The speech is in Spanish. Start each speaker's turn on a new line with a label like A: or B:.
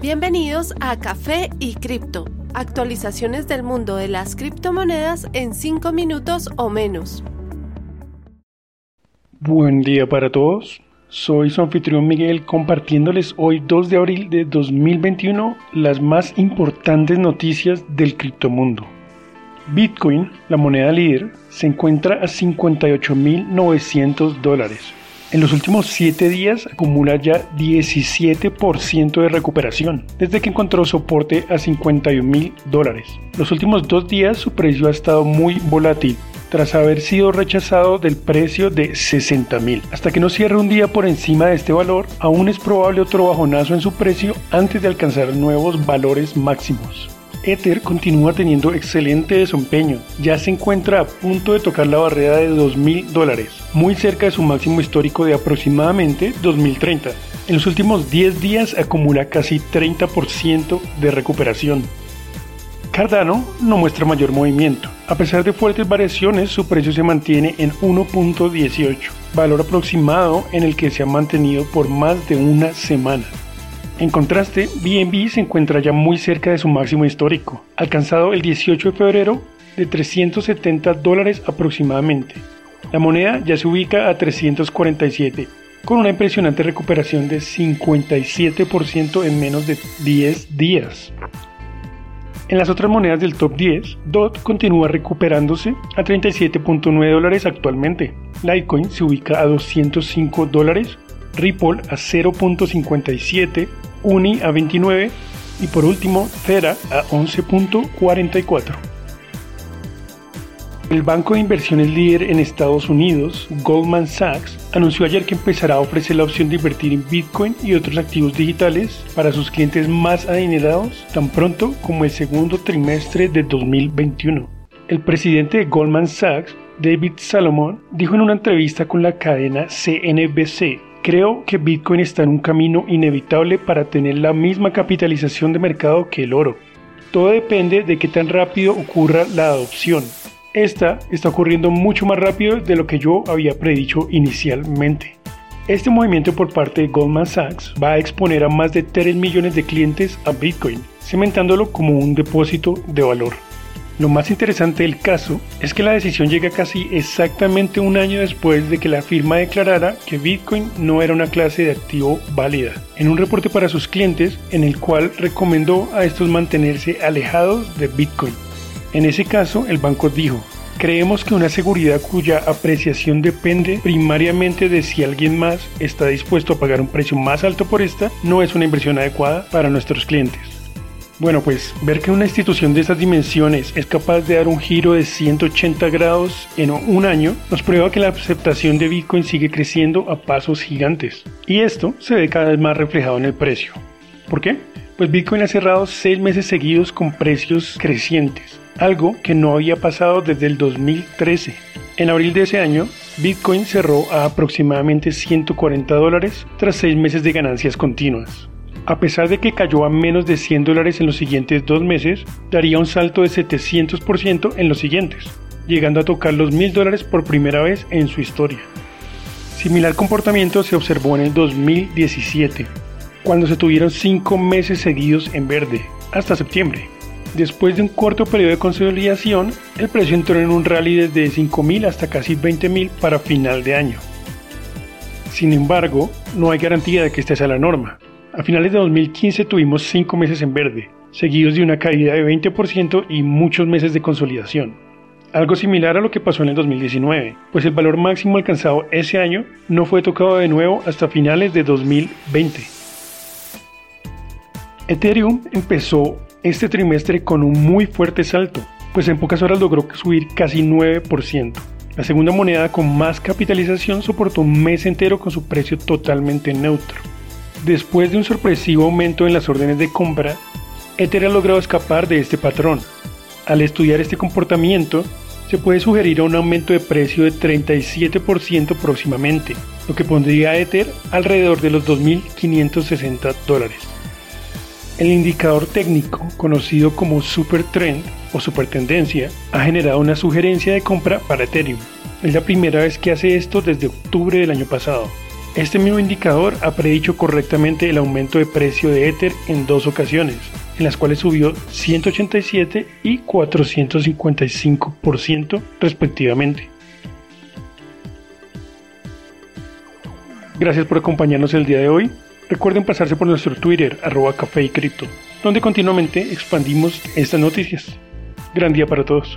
A: Bienvenidos a Café y Cripto, actualizaciones del mundo de las criptomonedas en 5 minutos o menos.
B: Buen día para todos. Soy su anfitrión Miguel compartiéndoles hoy 2 de abril de 2021 las más importantes noticias del criptomundo. Bitcoin, la moneda líder, se encuentra a 58.900 dólares. En los últimos 7 días acumula ya 17% de recuperación, desde que encontró soporte a 51.000 dólares. Los últimos dos días su precio ha estado muy volátil, tras haber sido rechazado del precio de 60.000. Hasta que no cierre un día por encima de este valor, aún es probable otro bajonazo en su precio antes de alcanzar nuevos valores máximos. Ether continúa teniendo excelente desempeño, ya se encuentra a punto de tocar la barrera de 2.000 dólares, muy cerca de su máximo histórico de aproximadamente 2030. En los últimos 10 días acumula casi 30% de recuperación. Cardano no muestra mayor movimiento. A pesar de fuertes variaciones, su precio se mantiene en 1.18, valor aproximado en el que se ha mantenido por más de una semana. En contraste, BNB se encuentra ya muy cerca de su máximo histórico, alcanzado el 18 de febrero de 370 dólares aproximadamente. La moneda ya se ubica a 347, con una impresionante recuperación de 57% en menos de 10 días. En las otras monedas del top 10, DOT continúa recuperándose a 37.9 dólares actualmente. Litecoin se ubica a 205 dólares, Ripple a 0.57 Uni a 29 y por último Cera a 11.44. El banco de inversiones líder en Estados Unidos, Goldman Sachs, anunció ayer que empezará a ofrecer la opción de invertir en Bitcoin y otros activos digitales para sus clientes más adinerados tan pronto como el segundo trimestre de 2021. El presidente de Goldman Sachs, David Salomon, dijo en una entrevista con la cadena CNBC Creo que Bitcoin está en un camino inevitable para tener la misma capitalización de mercado que el oro. Todo depende de qué tan rápido ocurra la adopción. Esta está ocurriendo mucho más rápido de lo que yo había predicho inicialmente. Este movimiento por parte de Goldman Sachs va a exponer a más de 3 millones de clientes a Bitcoin, cementándolo como un depósito de valor. Lo más interesante del caso es que la decisión llega casi exactamente un año después de que la firma declarara que Bitcoin no era una clase de activo válida, en un reporte para sus clientes en el cual recomendó a estos mantenerse alejados de Bitcoin. En ese caso, el banco dijo, Creemos que una seguridad cuya apreciación depende primariamente de si alguien más está dispuesto a pagar un precio más alto por esta no es una inversión adecuada para nuestros clientes. Bueno, pues ver que una institución de esas dimensiones es capaz de dar un giro de 180 grados en un año nos prueba que la aceptación de Bitcoin sigue creciendo a pasos gigantes. Y esto se ve cada vez más reflejado en el precio. ¿Por qué? Pues Bitcoin ha cerrado seis meses seguidos con precios crecientes, algo que no había pasado desde el 2013. En abril de ese año, Bitcoin cerró a aproximadamente 140 dólares tras seis meses de ganancias continuas. A pesar de que cayó a menos de 100 dólares en los siguientes dos meses, daría un salto de 700% en los siguientes, llegando a tocar los 1000 dólares por primera vez en su historia. Similar comportamiento se observó en el 2017, cuando se tuvieron 5 meses seguidos en verde, hasta septiembre. Después de un corto periodo de consolidación, el precio entró en un rally desde 5.000 hasta casi 20.000 para final de año. Sin embargo, no hay garantía de que esta sea la norma. A finales de 2015 tuvimos 5 meses en verde, seguidos de una caída de 20% y muchos meses de consolidación. Algo similar a lo que pasó en el 2019, pues el valor máximo alcanzado ese año no fue tocado de nuevo hasta finales de 2020. Ethereum empezó este trimestre con un muy fuerte salto, pues en pocas horas logró subir casi 9%. La segunda moneda con más capitalización soportó un mes entero con su precio totalmente neutro. Después de un sorpresivo aumento en las órdenes de compra, Ether ha logrado escapar de este patrón. Al estudiar este comportamiento, se puede sugerir un aumento de precio de 37% próximamente, lo que pondría a Ether alrededor de los 2.560 dólares. El indicador técnico, conocido como Super Trend o Super Tendencia, ha generado una sugerencia de compra para Ethereum. Es la primera vez que hace esto desde octubre del año pasado. Este mismo indicador ha predicho correctamente el aumento de precio de Ether en dos ocasiones, en las cuales subió 187 y 455% respectivamente. Gracias por acompañarnos el día de hoy. Recuerden pasarse por nuestro Twitter, arroba café y cripto, donde continuamente expandimos estas noticias. Gran día para todos.